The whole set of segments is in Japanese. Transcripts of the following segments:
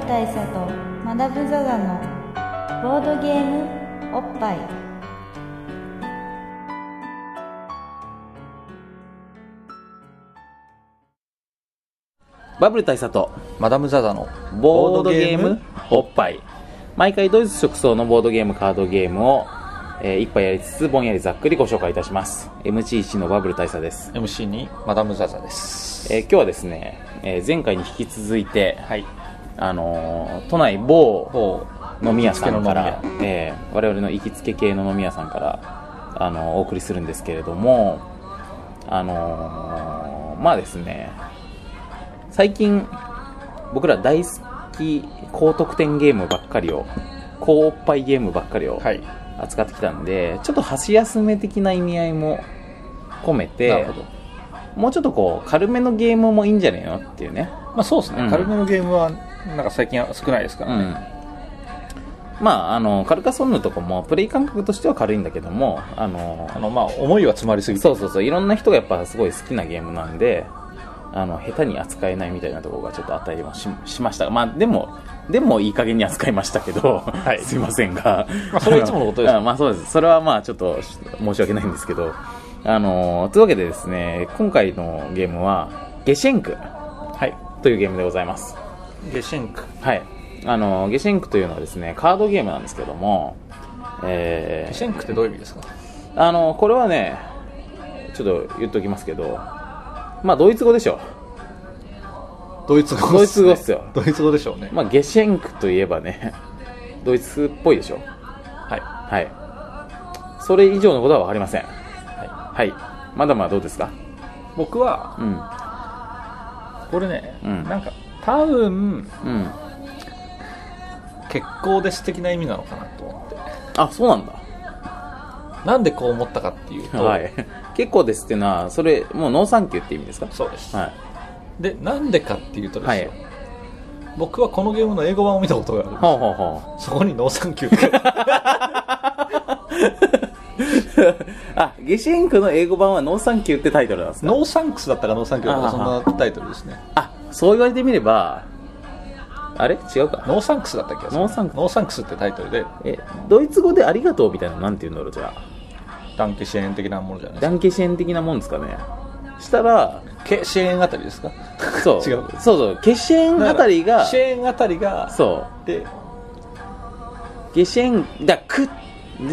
ル大佐とマダム・ザ・ザのボードゲームおっぱい。バブル大佐とマダム・ザ・ザのボードゲームおっぱい。毎回ドイツ直送のボードゲームカードゲームを、えー一杯やりつつぼんやりざっくりご紹介いたします。MC1 のバブル大佐です、MC にマダム・ザ・ザです。えー今日はですね、えー前回に引き続いて、はいあのー都内某某飲み屋さんからえー我々の行きつけ系の飲み屋さんから、あのーお送りするんですけれども、あのーまあですね、最近、僕ら大好き高得点ゲームばっかりを、高おっぱいゲームばっかりをはい。扱ってきたんで、ちょっと箸休め的な意味合いも込めなてもうちょっとこう、軽めのゲームもいいんじゃねえのっていうね。まあそうですね、うん。軽めのゲームはなんか最近は少ないですからね、うん、まああのカルカソンヌとかもプレイ感覚としては軽いんだけどもあのあのまあ思いは詰まりすぎて。そうそうそう。いろんな人がやっぱすごい好きなゲームなんであの下手に扱えないみたいなところがちょっとあったりもししました。がまあでもでもいい加減に扱いましたけど、はい。すいませんが、まあそれはいつものことです。あまあそうです。それはまあちょっと申し訳ないんですけどあのというわけでですね今回のゲームはゲシェンクはい。というゲームでございますゲシェンクはい。あの、ゲシェンクというのはですね、カードゲームなんですけども、えゲシェンクってどういう意味ですか？ー、あの、これはね、ちょっと言っておきますけど、まあ、ドイツ語でしょ。ドイツ語ドイツ語っすよドイツ語でしょうねまあ、ゲシェンクといえばね、ドイツっぽいでしょ。はいはい。それ以上のことはわかりません。ははい。まだまだどうですか？い僕はうん。これね、うんなんか多分うん。結構です的な意味なのかなと思ってあ、そうなんだ。なんでこう思ったかっていうと、はい。結構ですっていうのは、それ、もうノーサンキューって意味ですか？そうです、はい。でなんでかっていうとですよ、はい僕はこのゲームの英語版を見たことがあるんですほうほうほう。そこにノーサンキューって あ、ゲシェンクの英語版はノーサンキューってタイトルなんですか？ No Thanks だったかノーサンキューだったかそんなタイトルですねあ、そう言われてみれば、あれ？違うか。 No Thanks だった気がする No Thanks No Thanks ってタイトルでえ、ドイツ語でありがとうみたいなのなんて言うんだろう、じゃあ。 Danke schön 的なものじゃないですか Danke schön 的なもんですかね。したら、ケシェーンあたりですか？そう。違うそうそう。ケシェンあたりが、シェーンあたりがそう。でゲシェン、だ、クゲ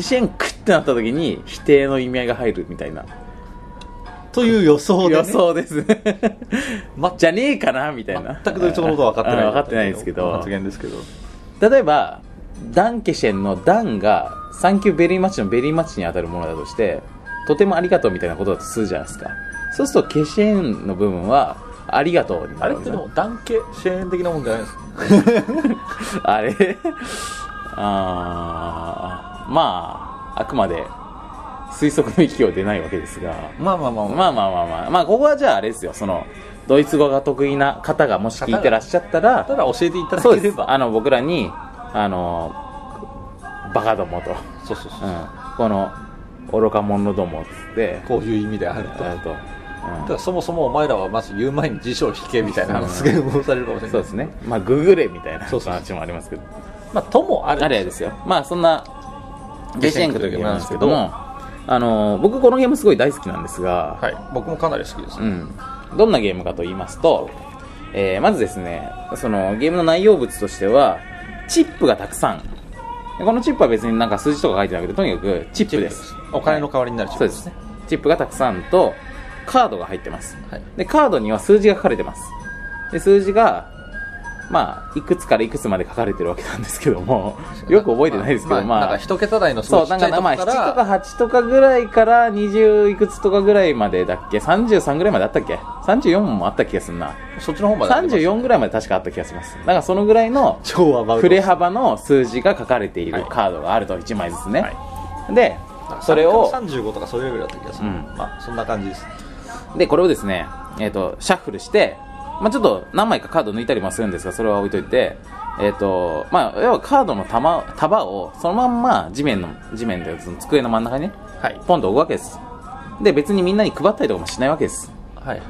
シェンクってなった時に否定の意味合いが入るみたいな。という予想で、ね、予想ですね。まじゃねえかなみたいな。全くドイツ語のことは分かってないあ分かってないですけど。発言ですけど例えば、ダンケシェンのダンが、サンキューベリーマッチのベリーマッチに当たるものだとして、とてもありがとうみたいなことだとするじゃないですか。そうすると、ケシェンの部分は、ありがとうになあれってでもダンケシェーン的なもんじゃないですか？あれ？あーまあ、あくまで推測の域を出ないわけですが、まあまあまあまあ。まあまあまあ、まあ、ここはじゃああれですよ、その、ドイツ語が得意な方がもし聞いてらっしゃったら、ただ教えていただ。ければ。あの、僕らに、あの、バカどもと、そうそうそう、う。ん、この、愚か者どもっつって、こういう意味であると。あと、ただそもそもお前らはまず言う前に辞書を引けみたいな発言をされるかもしれない。そうですね。まあ、ググれみたいなそうそう話もありますけど。まあともあるあれですよ。まあ、そんな、ゲシェンクというゲームなんですけども、あの、僕このゲームすごい大好きなんですが、はい僕もかなり好きです、うん。どんなゲームかと言いますと、えーまずですね、そのゲームの内容物としては、チップがたくさん。でこのチップは別になんか数字とか書いてなくて、とにかくチップです。お金の代わりになるチップそうですね。チップがたくさんと、カードが入ってます。はいで、カードには数字が書かれてます。で、数字が、まあ、いくつからいくつまで書かれてるわけなんですけども、よく覚えてないですけど、まあ、なんか一桁台のすそう、なんかまあ7とこからとか8とかぐらいから20いくつとかぐらいまでだっけ ?33 ぐらいまであったっけ ?34 もあった気がするな。そっちの方まであります34ぐらいまで確かあった気がします。だからそのぐらいの振れ幅の数字が書かれていはいるカードがあると1枚ずつね。はで、それを、35とかそういうレベルだった気がする、うんまあそんな感じですで、これをですね、えっ、と、シャッフルして、まあちょっと何枚かカード抜いたりもするんですが、それは置いといて、えっ、と、まあ要はカードの束束をそのまんま地面の、地面でその机の真ん中にね、はい。ポンと置くわけです。で、別にみんなに配ったりとかもしないわけです。はい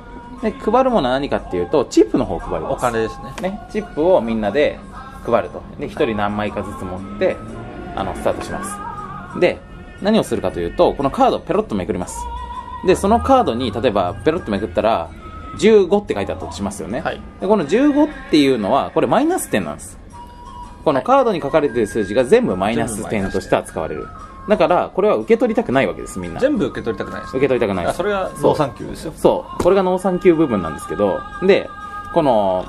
で、配るものは何かっていうと、チップの方を配るんです。お金ですね。ね、チップをみんなで、配ると。で1人何枚かずつ持ってあのスタートします。で何をするかというとこのカードをペロッとめくります。でそのカードに例えばペロッとめくったら15って書いてあったとしますよね、はい。でこの15っていうのはこれマイナス点なんです。このカードに書かれている数字が全部マイナス点として扱われる。だからこれは受け取りたくないわけですみんな。受全部受け取りたくないですけ取りたくないです。あそれがノーサンキューですよ。そう。これがノーサンキュー部分なんですけどでこの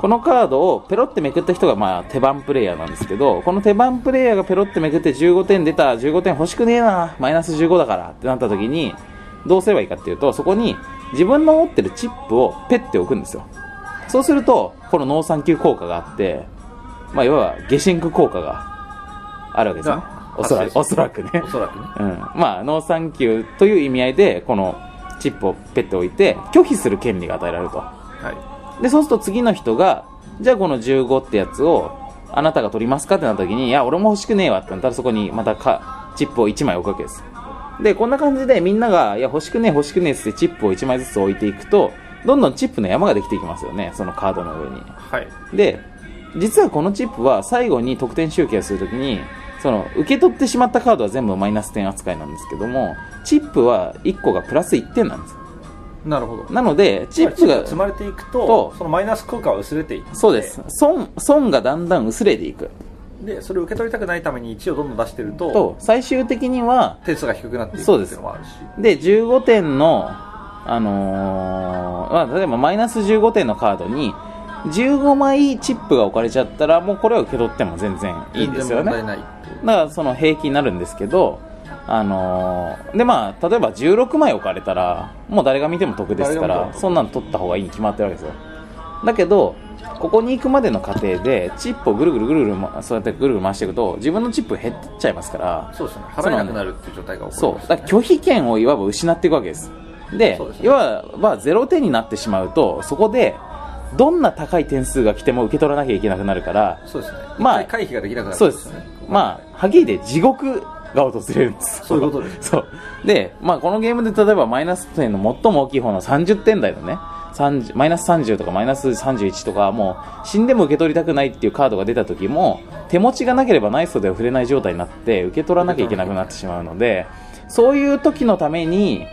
このカードをペロってめくった人がまあ手番プレイヤーなんですけどこの手番プレイヤーがペロってめくって15点出た15点欲しくねえなマイナス15だからってなった時にどうすればいいかっていうとそこに自分の持ってるチップをペッて置くんですよ。そうするとこのノーサンキュー効果があってまあいわばゲシェンク効果があるわけですね。がおそらくおそらくね。おそらくね。うん、まあノーサンキューという意味合いでこのチップをペッて置いて拒否する権利が与えられると。はい。でそうすると次の人がじゃあこの15ってやつをあなたが取りますか？ってなった時にいや俺も欲しくねえわ。ってなったらそこにまたかチップを1枚置くわけですでこんな感じでみんながいや欲しくねえ欲しくねえってチップを1枚ずつ置いていくとどんどんチップの山ができていきますよねそのカードの上に。はい。で実はこのチップは最後に得点集計をするときにその受け取ってしまったカードは全部マイナス点扱いなんですけどもチップは1個がプラス1点なんですなるほど。なのでチップが積まれていくととそのマイナス効果は薄れていってそうです。損損がだんだん薄れていくでそれを受け取りたくないために1をどんどん出してるとと最終的には点数が低くなっていくってそうですいうのもあるし。で15点のあのーまあ、例えばマイナス15点のカードに15枚チップが置かれちゃったらもうこれを受け取っても全然いいんですよね。だからその平均になるんですけど、あのーでまあ、例えば16枚置かれたらもう誰が見ても得ですからそんなの取った方がいいに決まってるわけですよ。だけどここに行くまでの過程でチップをぐるぐるぐるぐるまそうやってぐるぐる回していくと自分のチップ減っちゃいますからそうですね。払えなくなるっていう状態が起こそうります、だから拒否権をいわば失っていくわけです。でそうですね。いわば0点になってしまうとそこでどんな高い点数が来ても受け取らなきゃいけなくなるからそうですね。まあ一回回避ができなくなるんそうです。まあはっきり言って地獄が訪れるんです。そういうことですそう。で、まあ、このゲームで例えばマイナス点の最も大きい方の30点台のね30マイナス30とかマイナス31とかもう死んでも受け取りたくないっていうカードが出た時も手持ちがなければナイスでは触れない状態になって受け取らなきゃいけなくなってしまうのでそういう時のために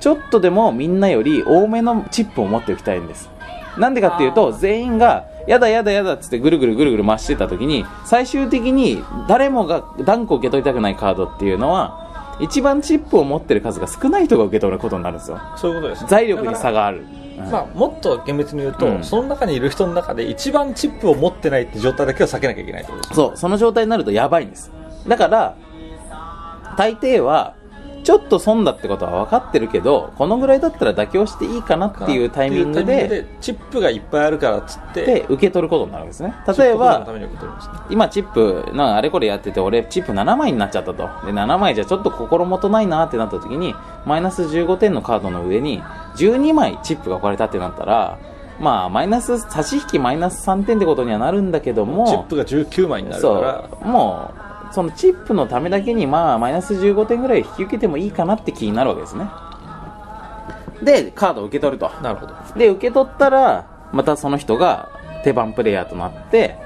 ちょっとでもみんなより多めのチップを持っておきたいんです。なんでかっていうと全員がやだやだやだっつってぐるぐるぐるぐる回してた時に最終的に誰もが断固受け取りたくないカードっていうのは一番チップを持ってる数が少ない人が受け取ることになるんですよ。そういうことです財力に差がある、うんまあ、もっと厳密に言うと、うん。その中にいる人の中で一番チップを持ってないって状態だけは避けなきゃいけないってことです。そうその状態になるとやばいんです。だから大抵はちょっと損だってことは分かってるけどこのぐらいだったら妥協していいかなっていうタイミングでチップがいっぱいあるからっつってで受け取ることになるんですね。例えば今チップなあれこれやってて俺チップ7枚になっちゃったと。で7枚じゃちょっと心もとないなってなった時にマイナス15点のカードの上に12枚チップが置かれたってなったらまあマイナス差し引きマイナス3点ってことにはなるんだけどもチップが19枚になるから。もうそのチップのためだけにまあマイナス15点ぐらい引き受けてもいいかなって気になるわけですね。でカードを受け取ると。なるほど。で受け取ったらまたその人が手番プレイヤーとなって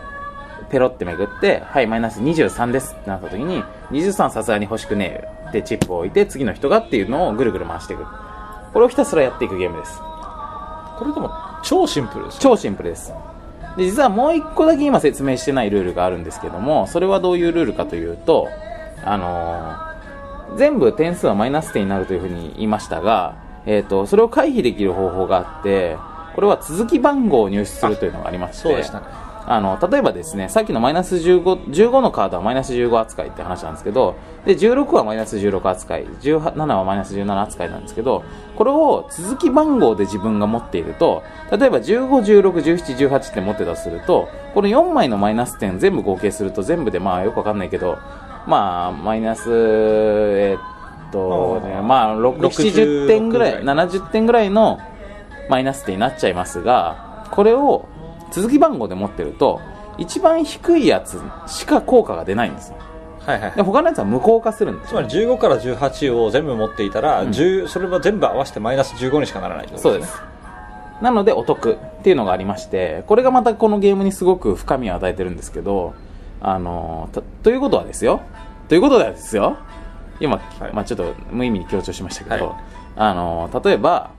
ペロってめくってはいマイナス23ですってなった時に23さすがに欲しくねえってチップを置いて次の人がっていうのをぐるぐる回していく。これをひたすらやっていくゲームです。これでも超シンプルですよ。超シンプルですで実はもう1個だけ今説明してないルールがあるんですけどもそれはどういうルールかというとあのー全部点数はマイナス点になるというふうに言いましたが、えー、とそれを回避できる方法があってこれは続き番号を入手するというのがありましてそうでしたね。あの例えばですねさっきのマイナス 15, 15のカードはマイナス15扱いって話なんですけどで16はマイナス16扱い17はマイナス17扱いなんですけどこれを続き番号で自分が持っていると例えば15161718って持ってたとするとこの4枚のマイナス点全部合計すると全部でまあよくわかんないけどまあマイナスえーっと、ね、まあ670点ぐらい66ぐらい。70点ぐらいのマイナス点になっちゃいますがこれを続き番号で持ってると一番低いやつしか効果が出ないんですよはいはいで他のやつは無効化するんですよ。つまり15から18を全部持っていたら、うん。10それは全部合わせてマイナス15にしかならないとそうです。なのでお得っていうのがありましてこれがまたこのゲームにすごく深みを与えてるんですけどあのとということはですよ。ということはですよ。今、はい。まあ、ちょっと無意味に強調しましたけど、はい。あの例えば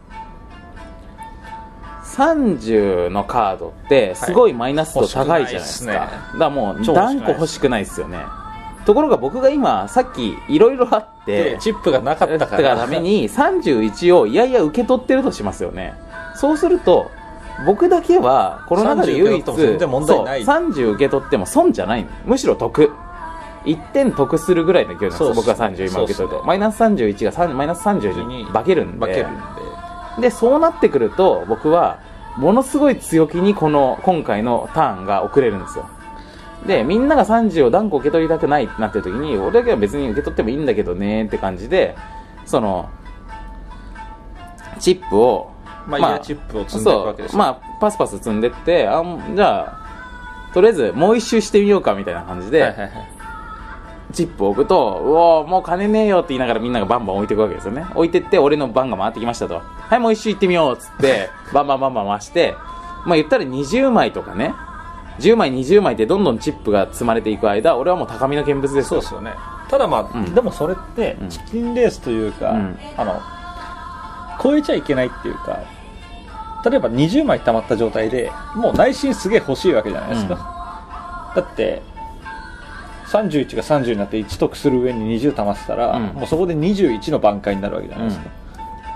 30のカードってすごいマイナス度高いじゃないですか、欲しくないっすね。だからもう断固欲しくないですよね。ところが僕が今さっきいろいろあってでチップがなかっただかかららために31をいやいや受け取ってるとしますよね。そうすると僕だけはこの中で唯一30受け取っても全然問題ない。そう30受け取っても損じゃないの。むしろ得。1点得するぐらいの勢いなんです僕が30今受け取ると、ね。マイナス31が3マイナス30に化けるんでででそうなってくると僕はものすごい強気にこの今回のターンが送れるんですよ。でみんなが30を断固受け取りたくないってなってる時に俺だけは別に受け取ってもいいんだけどねって感じでそのチップをまあイヤーチップを積んでいくわけですまあパスパス積んでってあじゃあとりあえずもう一周してみようかみたいな感じで、はいはいはいチップを置くと、うおーもう金ねえよって言いながらみんながバンバン置いていくわけですよね。置いてって、俺の番が回ってきましたと。はい、もう一周行ってみようっつって、バンバンバンバン回して、まあ言ったら20枚とかね、10枚、20枚ってどんどんチップが積まれていく間、俺はもう高みの見物ですよ。そうですよね。ただまあ、うん。でもそれってうん。チキンレースというか、うん。あの超えちゃいけないっていうか例えば20枚溜まった状態でもう内心すげえ欲しいわけじゃないですか、だって31が30になって1得する上に20溜まってたら、うん。もうそこで21の挽回になるわけじゃないですか、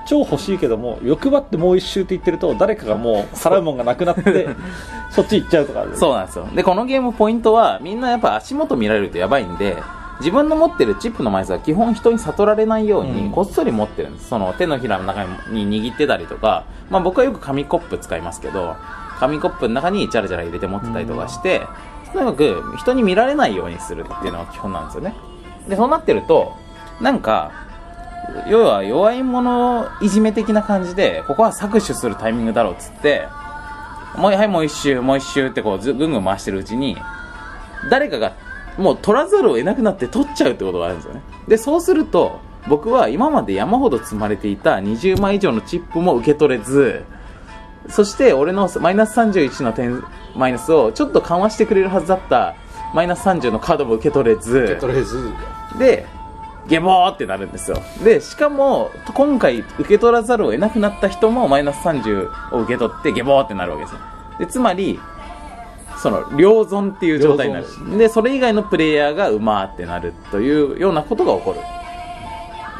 超欲しいけども欲張ってもう一周って言ってると誰かがもう払うもんがなくなって そっち行っちゃうとかある。そうなんですよ。で、このゲームポイントは、みんなやっぱ足元見られるとやばいんで、自分の持ってるチップの枚数は基本人に悟られないようにうん。こっそり持ってるんです。その手のひらの中に握ってたりとか、まあ僕はよく紙コップ使いますけど、紙コップの中にジャラジャラ入れて持ってたりとかして、とにかく人に見られないようにするっていうのが基本なんですよね。で、そうなってると、なんか、要は弱い者いじめ的な感じで、ここは搾取するタイミングだろうっつって、もうはいもう一周もう一周ってこうぐんぐん回してるうちに誰かがもう取らざるを得なくなって取っちゃうってことがあるんですよねでそうすると僕は今まで山ほど積まれていた20枚以上のチップも受け取れずそして俺のマイナス31の点マイナスをちょっと緩和してくれるはずだったマイナス30のカードも受け取れず。受け取れず。でゲボーってなるんですよ。でしかも今回受け取らざるを得なくなった人もマイナス30を受け取ってゲボーってなるわけですよ。でつまりその両存っていう状態になる。両でそれ以外のプレイヤーがうまーってなるというようなことが起こる。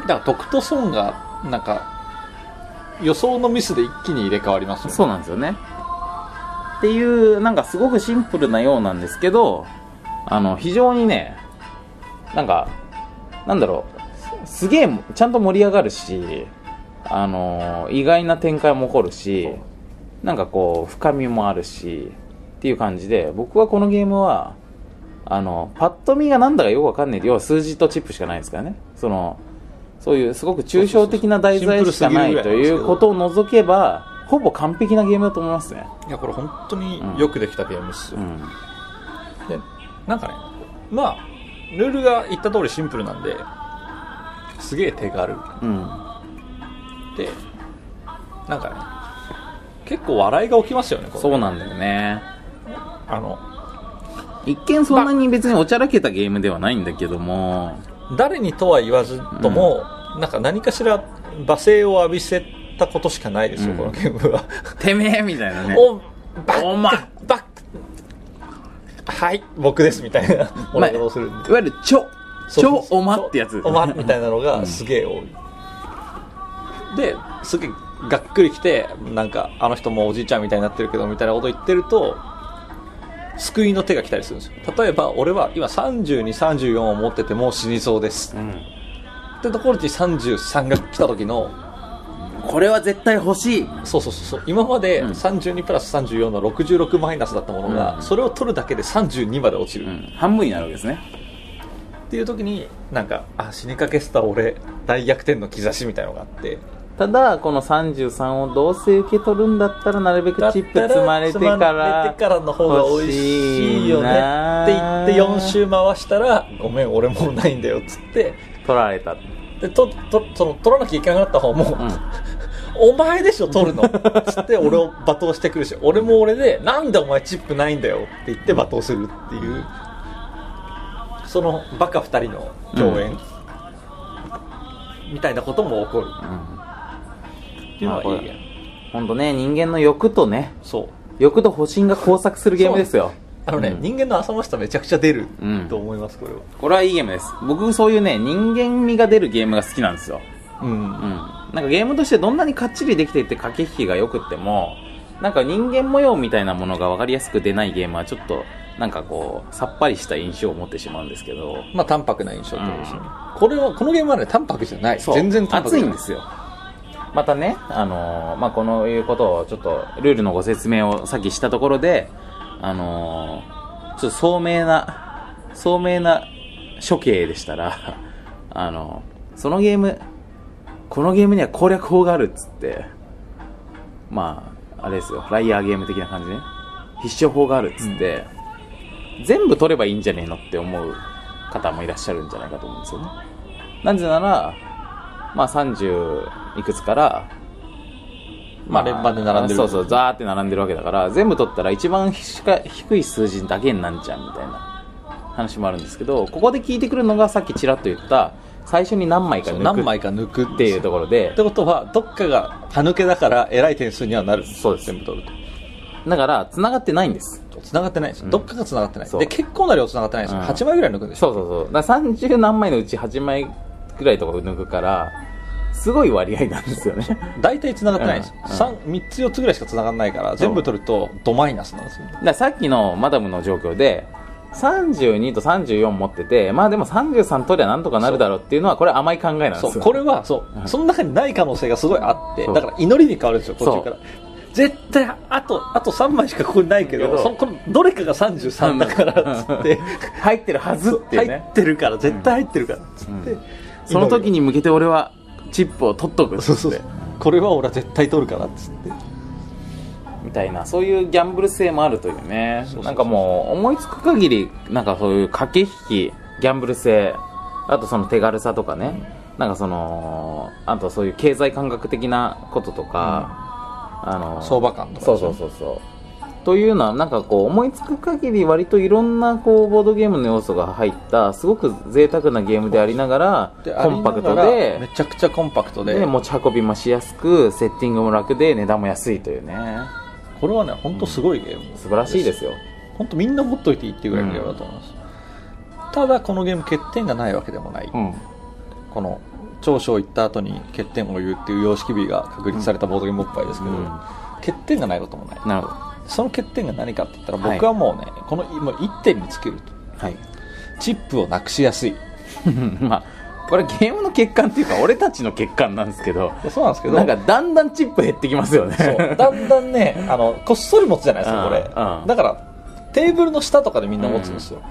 だから得と損がなんか予想のミスで一気に入れ替わりますよね。そうなんですよね。っていうなんかすごくシンプルなようなんですけどあの非常にねなんかなんだろうすげえちゃんと盛り上がるしあの意外な展開も起こるしなんかこう深みもあるしっていう感じで僕はこのゲームはあのパッと見がなんだかよくわかんない要は数字とチップしかないですからね。そのそういうすごく抽象的な題材しかないということを除けばほぼ完璧なゲームだと思いますね。いやこれ本当によくできたゲームっすよ、うん。でなんかねまあルールが言った通りシンプルなんですげえ手軽。うん。でなんかね結構笑いが起きますよねこれ。そうなんだよね。あの一見そんなに別におちゃらけたゲームではないんだけども誰にとは言わずとも、なんか何かしら罵声を浴びせたことしかないですよ、うん。このゲームは。てめえみたいなね。おバッお前バッはい僕ですみたいな。おまあ願いをするんで。いわゆるちょちょおまってやつ。おまみたいなのがすげえ多い、ですげえがっくりきてなんかあの人もおじいちゃんみたいになってるけどみたいなこと言ってると救いの手が来たりするんですよ。例えば俺は今3234を持っててもう死にそうです。うん。ってところに33が来た時のこれは絶対欲しい。そうそうそうそう。今までうん。32プラス34の66マイナスだったものが、うん。それを取るだけで32まで落ちる、っうん。半分になるわけですね。ていう時になんかあ死にかけてた俺大逆転の兆しみたいのがあってただこの33をどうせ受け取るんだったらなるべくチップ積まれてかられてからの方が美味しいよねって言って4周回したらごめん俺もうないんだよっつって。取られた。でととその取らなきゃいけなくなった方も、うん。お前でしょ取るの。つって俺を罵倒してくるし俺も俺でなんでお前チップないんだよって言って罵倒するっていう。そのバカ2人の共演、みたいなことも起こるっていうのはいいゲーム本当ね人間の欲とねそう。欲と保身が交錯するゲームですよ。あのね、うん。人間の浅ましさめちゃくちゃ出るうん。と思いますこれは。これはいいゲームです。僕そういうね人間味が出るゲームが好きなんですよ。うん、うん。なんかゲームとしてどんなにかっちりできていて駆け引きが良くってもなんか人間模様みたいなものが分かりやすく出ないゲームはちょっとなんかこうさっぱりした印象を持ってしまうんですけど。まあ淡白な印象ってことですね、これはこのゲームはね淡白じゃない。そう。全然淡白熱いんですよまたね、あのーまあ、このいうことをちょっとルールのご説明をさっきしたところで、あのーちょっと聡明な聡明な処刑でしたら、あのそのゲームこのゲームには攻略法があるっつってまああれですよライアーゲーム的な感じね。必勝法があるっつって、全部取ればいいんじゃねえのって思う方もいらっしゃるんじゃないかと思うんですよね。なぜならまあ30いくつから、まあ連番で並んでるそうそう、ザーって並んでるわけだから、全部取ったら一番しか低い数字だけになんじゃんみたいな話もあるんですけど、ここで聞いてくるのがさっきちらっと言った、最初に何枚か抜く何枚か抜くっていうところでって、ことはどっかが歯抜けだから偉い点数にはなる。そうです。全部取るだから、繋がってないんです。と繋がってないんです。よ、うん。どっかが繋がってない。で結構な量繋がってないんです。よ、うん。8枚ぐらい抜くんですよ。そうそうそう。だから30何枚のうち8枚ぐらいとか抜くから、すごい割合なんですよね。大体繋がってないんです。よ、うん。三3つ4つぐらいしか繋がらないから全部取るとドマイナスなんですよださっきのマダムの状況で、32と34持ってて、まあでも33取りゃなんとかなるだろうっていうのは、これ甘い考えなんですよ。そう。これはそう、うん。その中にない可能性がすごいあってだから祈りに変わるんですよ途中から。絶対あとあと3枚しかここにないけどそこのどれかが33だからっつって。入ってるはずっていう入ね。ってるから絶対入ってるからっつって、うんその時に向けて俺はチップを取っとくっつって。そうそうそう。これは俺は絶対取るからっつって。みたいな。そういうギャンブル性もあるというね。なんかもう思いつく限りなんかそういう駆け引きギャンブル性。あとその手軽さとかね、なんかそのあとそういう経済感覚的なこととか、あの相場感とかそうそうそうそうというのはなんかこう思いつく限り割といろんなこうボードゲームの要素が入ったすごく贅沢なゲームでありながらでコンパクトありながらめでちゃくちゃコンパクトで。で持ち運びもしやすくセッティングも楽で値段も安いというね。これはね本当すごいゲーム、素晴らしいですよ。本当みんな持っといていいっていうぐらいのゲームだと思います、ただこのゲーム欠点がないわけでもない、うん。この長所を言った後に欠点を言うっていう様式美が確立されたボードゲームおっぱいですけど、うん。欠点がないこともない。なるほどその欠点が何かって言ったらはい。僕はもうね、このもう1点に尽きると。はい。チップをなくしやすい。まあこれゲームの欠陥っていうか俺たちの欠陥なんですけど。そうなんですけど。なんかだんだんチップ減ってきますよね。だんだんねあのこっそり持つじゃないですかこれ。うんうんだからテーブルの下とかでみんな持つんですよ、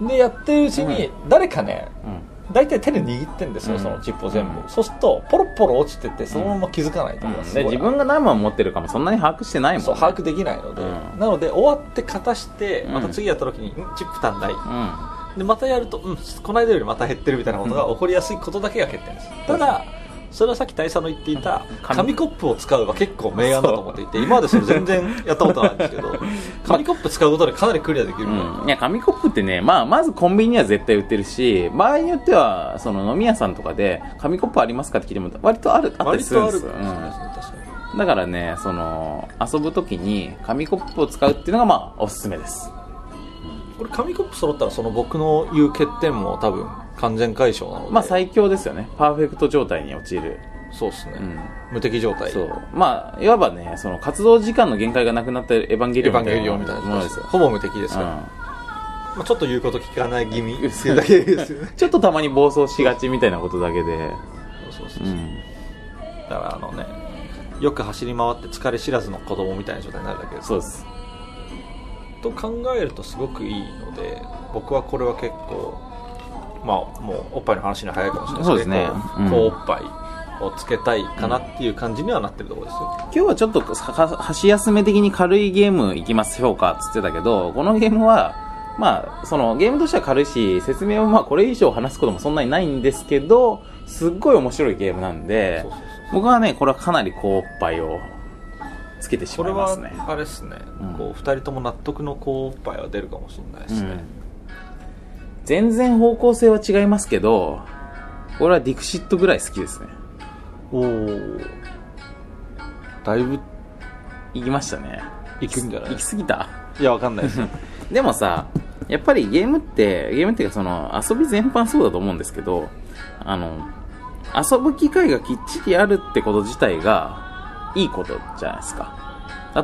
でやってるうちに誰かねうん大体手で握ってんですよ、うん。そのチップを全部、うん。そうするとポロポロ落ちててそのまま気づかないとか、すごい。で自分が何枚持ってるかもそんなに把握してないもん、ね、そう把握できないので、うん。なので終わって片してうんまた次やった時に、んチップ足んない。うん。でまたやると、うん、この間よりまた減ってるみたいなことが起こりやすいことだけが欠点です、ただそれはさっき大佐の言っていた紙。紙コップを使うは結構明暗だと思っていて今までそれ全然やったことないんですけど 紙コップ使うことでかなりクリアできるみたいな、うん、いや紙コップってね、まあ、まずコンビニには絶対売ってるし場合によってはその飲み屋さんとかで紙コップありますかって聞いても割とあるあったり割するんですよ、うん。だからねその遊ぶ時に紙コップを使うっていうのがまあおすすめです。これ紙コップ揃ったらその僕の言う欠点も多分完全解消なので、まあ最強ですよね。パーフェクト状態に陥る。そうですね、うん。無敵状態。そう。まあいわばねその活動時間の限界がなくなったエヴァンゲリオンみたいなものですよ、ほぼ無敵ですから、うん。まあ、ちょっと言うこと聞かない気味っていうだけですよね。ちょっとたまに暴走しがちみたいなことだけで、そうそうそう。う、ん、だからあのねよく走り回って疲れ知らずの子供みたいな状態になるだけです。そうです。と考えるとすごくいいので僕はこれは結構まあもうおっぱいの話に早いかもしれないそうですね。こううん。こうおっぱいをつけたいかなっていう感じにはなってるところですよ、今日はちょっとは箸休め的に軽いゲームいきます評価っつってたけどこのゲームはまあそのゲームとしては軽いし説明はまあこれ以上話すこともそんなにないんですけどすっごい面白いゲームなんでそうそう僕はねこれはかなり高おっぱいをつけてしこれはまいますね。あれですね、うん。こう2人とも納得のこうおっぱいは出るかもしれないですね、全然方向性は違いますけど俺はディクシットぐらい好きですね。おおだいぶ行きましたね。いくんじゃない？行き過ぎた？いやわかんないです でもさやっぱりゲームってゲームっていうかその遊び全般そうだと思うんですけどあの遊ぶ機会がきっちりあるってこと自体がいいことじゃないですか。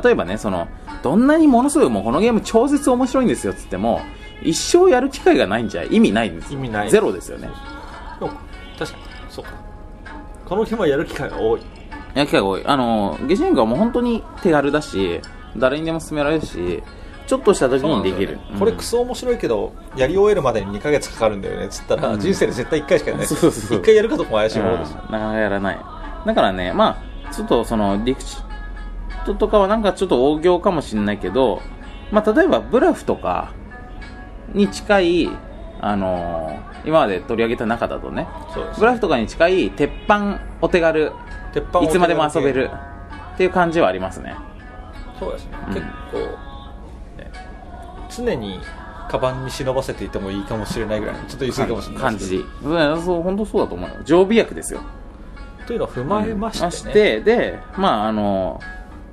例えばねそのどんなにものすごいもうこのゲーム超絶面白いんですよっつっても一生やる機会がないんじゃ意味ないんですよ。意味ない。ゼロですよね。でも確かにそうか。このゲームはやる機会が多い。やる機会が多い。あのゲシェンクはもう本当に手軽だし誰にでも勧められるしちょっとした時にできる、これクソ面白いけどやり終えるまでに2ヶ月かかるんだよね。っつったら、うん。人生で絶対1回しかやらない。で すそうそうそう。1回やるかどうかも怪しいものですなかなかやらない。だからねまあちょっとそのディクシットとかはなんかちょっと大行かもしれないけどまあ例えばブラフとかに近いあのー今まで取り上げた中だとね。そうですブラフとかに近い鉄板お手軽鉄板をいつまでも遊べるっていう感じはありますね。そうですね、うん。結構、ね、常にカバンに忍ばせていてもいいかもしれないぐらいちょっと言い過ぎかもしれない感ですけじ。うんそう本当そうだと思うよ。常備薬ですよ。どというのを踏まえましてね、ましてでまああの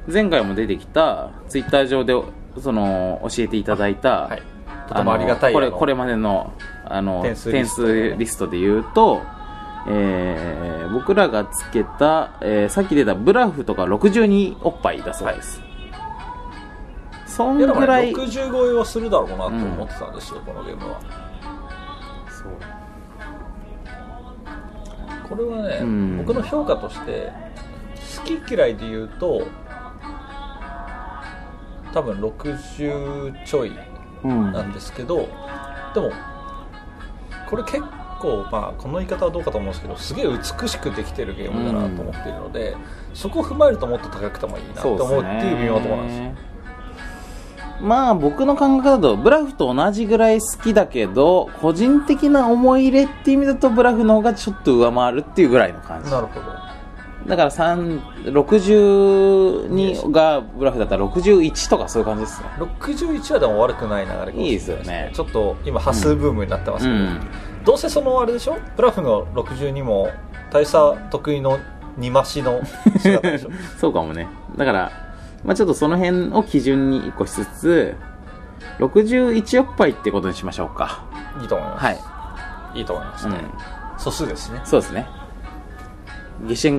前回も出てきたツイッター上でその教えていただいた、はいとてもありがたいこれこれまでのあの点数点リストでね数リストで言うと、えー僕らがつけた、えーさっき出たブラフとか62おっぱいだそうです、そんいやでもねぐらい60超えはするだろうなと思ってたんですよ、このゲームは。これはね、うん。僕の評価として好き嫌いで言うと多分60ちょい。うんなんですけど、でもこれ結構まあこの言い方はどうかと思うんですけどすげえ美しくできてるゲームだなと思っているので、そこを踏まえるともっと高くてもいいなと思うっていう微妙なところなんです。よまあ僕の感覚だとブラフと同じぐらい好きだけど個人的な思い入れっていう意味だとブラフの方がちょっと上回るっていうぐらいの感じ。なるほどだから3 62がブラフだったら61とかそういう感じですね。61はでも悪くない流れかもしれないいいですよね。ちょっと今端数ブームになってますけど、うん。どうせそのあれでしょ？ブラフの62も大佐得意の二増しの姿でしょ？そうかもね。だから、まあ、ちょっとその辺を基準に1個しつつ61おっぱいってことにしましょうか。いいと思います、はい、いいと思いますね、うん、素数ですね。そうですね。ゲシ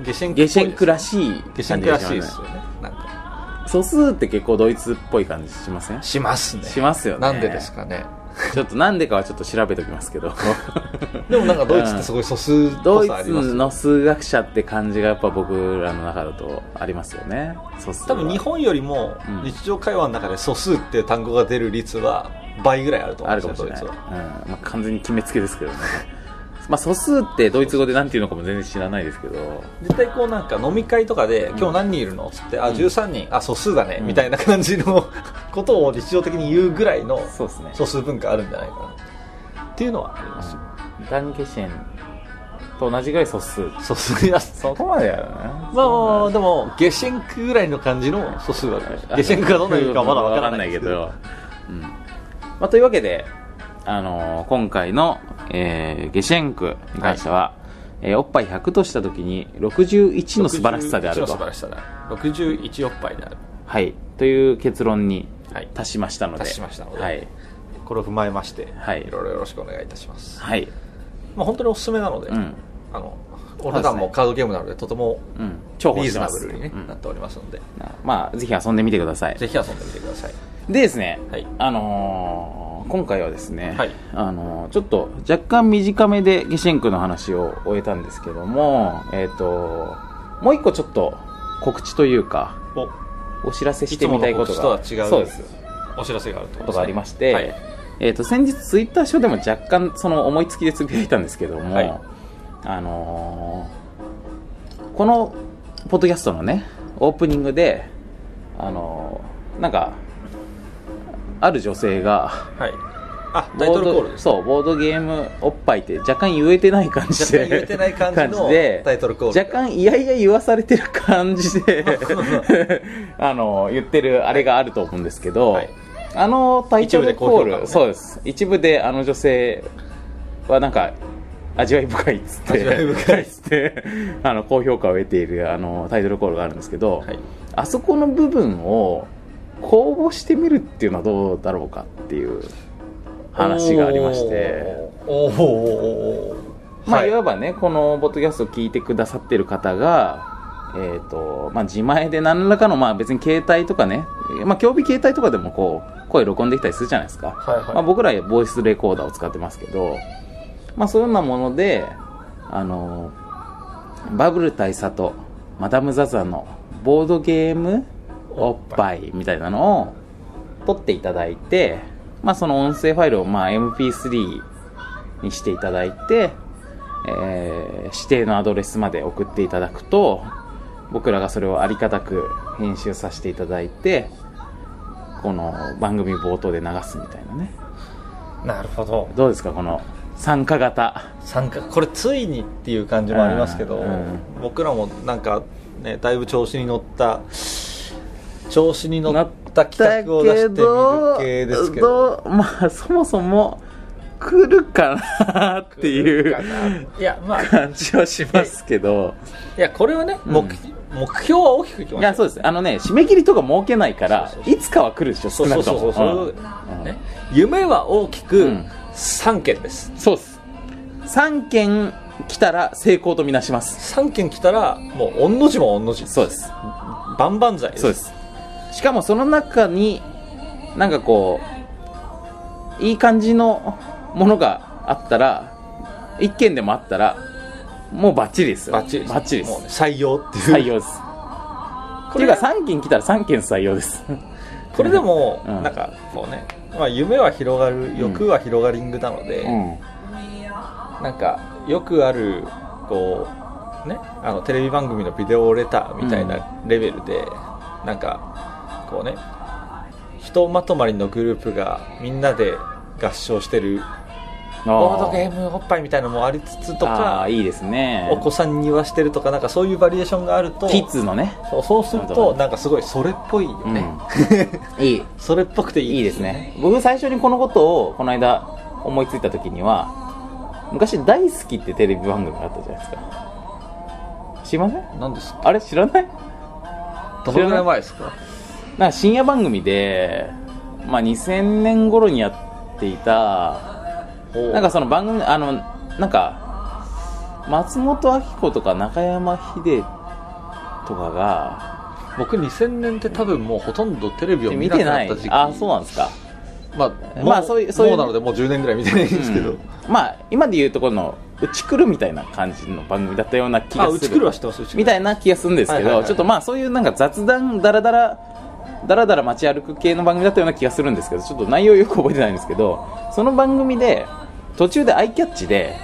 ェンクゲシェンクゲシェンクらいしいゲシェンクらしいですよねなんか素数って結構ドイツっぽい感じしません？しますね。しますよね。なんでですかね。ちょっとなんでかはちょっと調べておきますけど。でもなんかドイツってすごい素数っドイぽさありますよツの数学者って感じがやっぱ僕らの中だとありますよね。素数は。多分日本よりもうん。日常会話の中で素数って単語が出る率は倍ぐらいあると思あうんですよるかもしれない、うん。まあ、完全に決めつけですけどねまあ素数ってドイツ語でなんていうのかも全然知らないですけど。絶対こうなんか飲み会とかで、ん。今日何人いるのっつって、あ、うん。13人、あ、素数だね、うん。みたいな感じの ことを日常的に言うぐらいの素数文化あるんじゃないかな。っていうのはありますよ。ダンゲシェンと同じぐらい素数。素数や、そこまでやるなまあでも、ゲシェンクぐらいの感じの素数はあります。ゲシェンクがどんな意味かまだわからないけ。ど、うん。まあ、というわけで、あのー今回の、えーゲシェンクに関しては、えーおっぱい100としたときに61の素晴らしさである61のと素晴らしさである。61おっぱいである。はい、という結論にはい。達しましたので、達しましたので。はい、これを踏まえまして、はい。いろいろよろしくお願いいたします。はい、まあ本当におすすめなので、うん、あの、お値段もカードゲームなので、とてもうん、重宝リー。ズナブルに、ねうん。なっておりますので、まあ、ぜひ遊んでみてください。ぜひ遊んでみてください。でですね、はい。あのー今回はですね、はい。あのーちょっと若干短めでゲシェンクの話を終えたんですけども、えっ、と、もう一個ちょっと告知というか、お。お知らせしてみたいことが、そうです。お知らせがあるとことがありまして、はい。えっ、と、先日ツイッター上でも若干その思いつきでつぶやいたんですけども、はい。あのーこのポッドキャストのね、オープニングで、あのーなんか、ある女性が、はい。あタイトルコールそうボードゲームおっぱいって若干言えてない感じで若干言えてない感じのでタイトルコール。若干いやいや言わされてる感じで あの言ってるあれがあると思うんですけど、はい。あのタイトルコール、ね。そうです。一部であの女性はなんか味わい深いっつって味わい深い。っつってあの高評価を得ているあのタイトルコールがあるんですけど、はい。あそこの部分を公募してみるっていうのはどうだろうかっていう話がありまして。まあ、はい。いわばね、このポッドキャストを聞いてくださってる方が、えっ、と、まあ、自前で何らかの、まあ、別に携帯とかね、まあ、競技携帯とかでもこう、声録音できたりするじゃないですか。はいはい。まあ、僕らはボイスレコーダーを使ってますけど、まあ、そういうようなもので、あの、バブル大佐とマダム・ザ・ザのボードゲームおっぱいみたいなのを撮っていただいて、まあ、その音声ファイルをまあ MP3 にしていただいて、えー指定のアドレスまで送っていただくと僕らがそれをありがたく編集させていただいてこの番組冒頭で流すみたいなね。なるほど。どうですかこの参加型。参加これついにっていう感じもありますけど、うんうん。僕らもなんかねだいぶ調子に乗った調子に乗った企画を出してみる系ですけど。どまあそもそも来るかなっていういやまあ感じはしますけど。いやこれはね、うん。目目標は大きくいきましょういやそうです。あのね締め切りとか設けないからそうそうそう。いつかは来るでしょそう少なそうそうそう、くともう。んうん。ね、夢は大きくうん。3件です。そうです。3件来たら成功とみなします。3件来たらもう御の字も御の字。そうです。万々歳です。そうですしかもその中になんかこういい感じのものがあったら1件でもあったらもうバッチリですよ。バッチリです。バッチリです。もうね採用っていう。採用です。っていうか3件来たら3件採用です。これでも、うん。なんかこうね、まあ、夢は広がる欲は広がリングなので、うん。なんかよくあるこうねあのテレビ番組のビデオレターみたいなレベルで、なんかこうねひとまとまりのグループがみんなで合唱してるボードゲームおっぱいみたいなのもありつつとあかあいいですね。お子さんに言わしてるとかなんかそういうバリエーションがあるとキッズのね。そうそうするとなんかすごいそれっぽいようん。ね、いい。それっぽくていいいいですね。僕最初にこのことをこの間思いついた時には昔「大好き」ってテレビ番組があったじゃないですか。知りません？何ですか？あれ知らない？どのぐらい前ですか？なんか深夜番組で、まあ、2000年頃にやっていたなんかその番組あのなんか松本明子とか中山秀とかが僕2000年って多分もうほとんどテレビを見見てない。なくなった時期。あそうなんですか。まあ、まあもそういうそういうもうなのでもう10年ぐらい見てないんですけど、うんまあ今で言うところの「うち来る」みたいな感じの番組だったような気がする。みたいな気がするんですけど、はいはいはいちょっとまあそういうなんか雑談だらだらだらだら街歩く系の番組だったような気がするんですけどちょっと内容よく覚えてないんですけどその番組で途中でアイキャッチで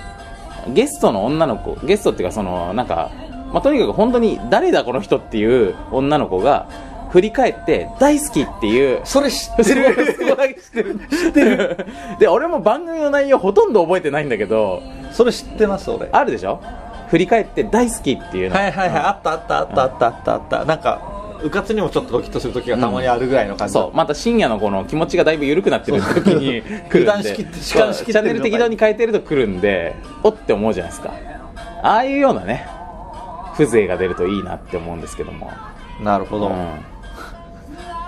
ゲストの女の子ゲストっていうかそのなんか、まあ、とにかく本当に誰だこの人っていう女の子が振り返って大好きっていうそれ知ってる。る知ってる知ってる。で俺も番組の内容ほとんど覚えてないんだけどそれ知ってます俺。あるでしょ？振り返って大好きっていうの。はいはいはいあったあったあったあったあったあった。なんかうかつにもちょっとドキッとする時がたまにあるぐらいの感じ、そう。また深夜のこの気持ちがだいぶ緩くなってる時に来るんで。チャンネル適当に変えてると来るんでおって思うじゃないですか。ああいうようなね風情が出るといいなって思うんですけども、なるほど、うん。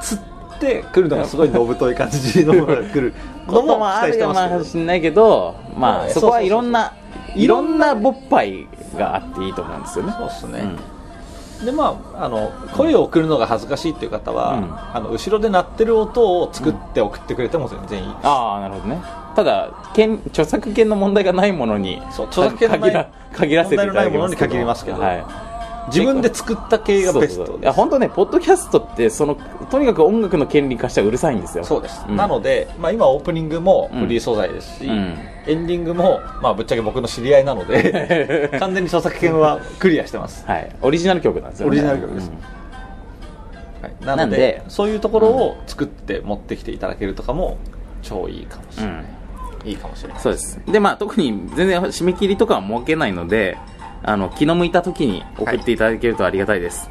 釣ってくるのがすごいのぶとい感じのものが来る。ことのももあるかもしれないけど、まはいあ、そこはいろんな、いろんな勃発があっていいと思うんですよね。そうっすね、うんでまああの声を送るのが恥ずかしいっていう方は、うんあの後ろで鳴ってる音を作って送ってくれても全然いい、ああ、なるほどね。ただ、権著作権の問題がないものに、そう著作権限ら限らせていただきますけどはい。自分で作った系がベストいや本当ねポッドキャストってそのとにかく音楽の権利化したらうるさいんですよ。そうです、ん。なので、まあ、今オープニングもフリー素材ですし、うん。エンディングも、まあ、ぶっちゃけ僕の知り合いなので 完全に著作権はクリアしてます、はい。オリジナル曲なんですよね。オリジナル曲です。うん。はい、なのでそういうところを作って持ってきていただけるとかも超いいかもしれない、いいかもしれない。そうです。でまあ特に全然締め切りとかは設けないのであの気の向いた時に送っていただけるとありがたいです、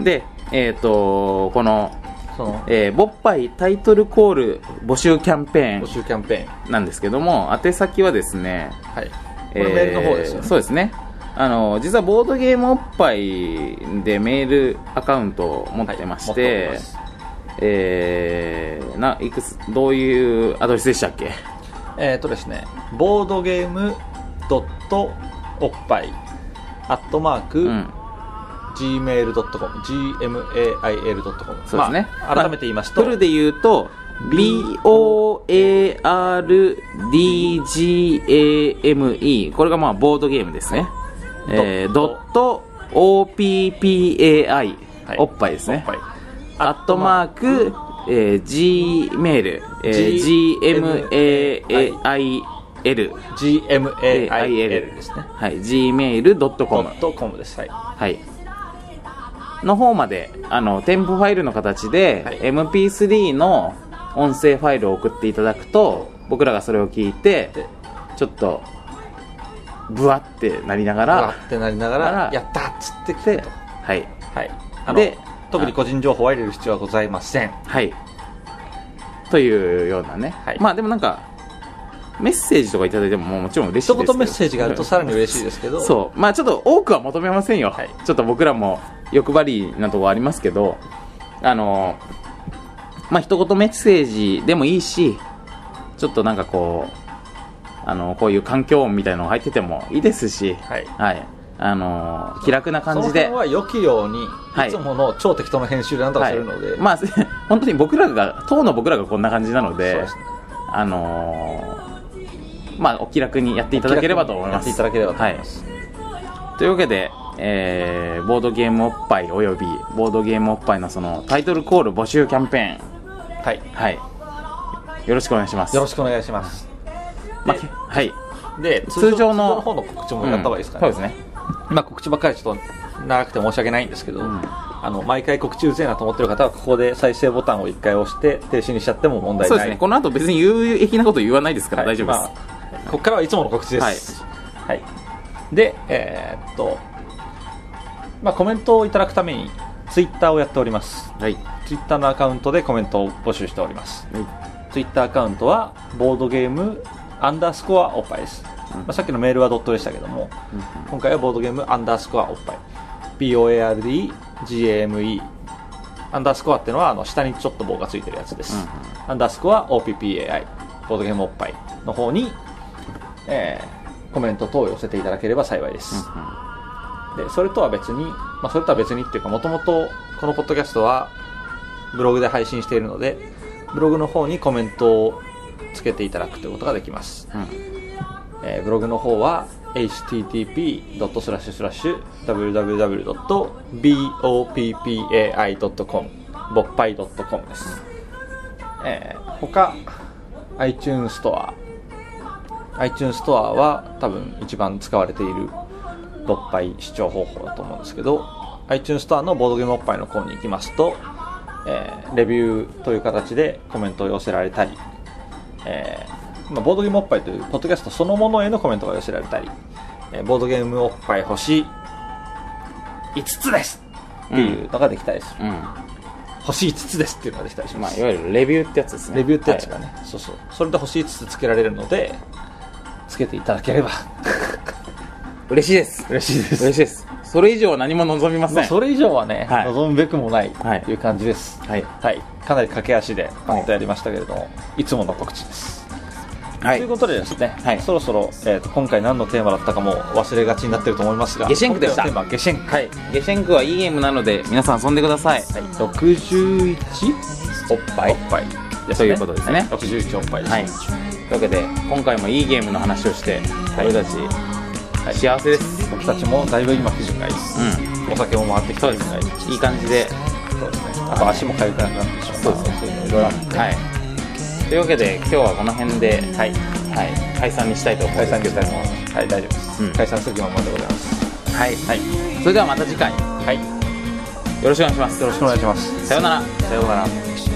でえっ、とこの、そのえー、ボッパイタイトルコール募集キャンペー募集キャンペーン。ンなんですけども宛先はですねはい。これメールの方ですよね、そうですね。あの実はボードゲームおっぱいでメールアカウントを持ってましてて、おります。えー、ないくつどういうアドレスでしたっけ？えっ、とですねボードゲームドットおっぱいアットマーク、うん。gmail.com gmail.com そうですね、まあ改めて言いますと、フルで言うと BOARDGAME これがまあボードゲームですね。えー、ドット OPPAI、はい。おっぱいですね。アットマーク、えー、Gmail、えー、GMAIL gmail ですね。はい。Gmail.com ドットコムです。はい。はい。の方まであの添付ファイルの形で、はい。MP3 の音声ファイルを送っていただくと僕らがそれを聞いてでちょっとブワってなりながわらってなりながあららやったっつってきてと。はい。はい。で特に個人情報は入れる必要はございません。はい。というようなね、はい。まあでもなんかメッセージとかいただいてももうもちろん嬉しいですけど。一言メッセージがあるとさらに嬉しいですけど。そう。まあちょっと多くは求めませんよ、はい。ちょっと僕らも欲張りなとこありますけど。あのまあ一言メッセージでもいいしちょっとなんかこうあのこういう環境音みたいなのが入っててもいいですし。はい。はい。あの気楽な感じで。そは良きように、はい。い、つもの超適当な編集でなんとかするので、はい、まあ 本当に僕らが当の僕らがこんな感じなので。ね。あのーまあお気楽にやっていただければと思います。やっていただければと思います、はい、というわけで、えーボードゲームおっぱいおよびボードゲームおっぱいのそのタイトルコール募集キャンペはいーン。はい。よろしくお願いします。よろしくお願いします。まあはい。で通常の方の告知もやった方がいいですかね、うんそうですね。まあ、告知ばっかりちょっと長くて申し訳ないんですけど、ん。あの毎回告知うぜえなと思ってる方はここで再生ボタンを1回押して停止にしちゃっても問題ない。そうですね。この後別に有益なこと言わないですからはい。大丈夫です、まあここからはいつもの告知です、はい。でえーっと、まあ、コメントをいただくためにツイッターをやっております。はい。ツイッターのアカウントでコメントを募集しております。ツイッターアカウントはボードゲームアンダースコアおっぱいです、まあ、さっきのメールはドットでしたけども、今回はボードゲームアンダースコアおっぱい。BOARDGAME アンダースコアっていうのはあの下にちょっと棒がついてるやつです、アンダースコア OPPAI ボードゲームおっぱいの方に、えーコメント等を寄せていただければ幸いです、でそれとは別に、まあ、それとは別にっていうかもともとこのポッドキャストはブログで配信しているのでブログの方にコメントをつけていただくということができます、うん。えーブログの方は http.www.boppai.com ぼっぱい .com です、えー他 iTunes ストア iTunes ストアは多分一番使われているぼっぱい視聴方法だと思うんですけど iTunes ストアのボードゲームおっぱいの方に行きますと、えーレビューという形でコメントを寄せられたり、えーまあ、ボードゲームおっぱいというポッドキャストそのものへのコメントが寄せられたり、えーボードゲームおっぱい星5つですっていうのができたりする、うん。星5つですっていうのができたりします、まあいわゆるレビューってやつですね。レビューってやつがはい。ね、そうそう。それで星5つつけられるのでつけていただければ。嬉しいです。嬉しいです。嬉しいです。それ以上は何も望みません、まあそれ以上はね、はい。望むべくもないはい。という感じです、はい。はい、かなり駆け足でパッとやりましたけれども、い、つもの告知です、はい。ということでですね、はい。そろそろ、えーと今回何のテーマだったかも忘れがちになってると思いますがゲシェンクでした。テーマはゲシェンクはい。ゲシェンクはいいゲームなので皆さん遊んでください、はい、61おっぱい。おっぱいですということですね。はい。61おっぱいです、はい、というわけで今回もいいゲームの話をして俺たち、幸せです。僕たちもだいぶ今気分がいい。です、うお酒も回ってきてそうで。気分がいいすいい感じで。そうですね。あと足も痒くなくなってしまうそうですね。そういうのいろいろはい。というわけで今日はこの辺で、はい。はい、解散にしたいと思うん解ですけど。散したいと思います。はい大丈夫です、うん。解散する気満々でございます。はい、はい。それではまた次回。よはい。ろしくお願いします。よろしくお願いします。さようなら。さようなら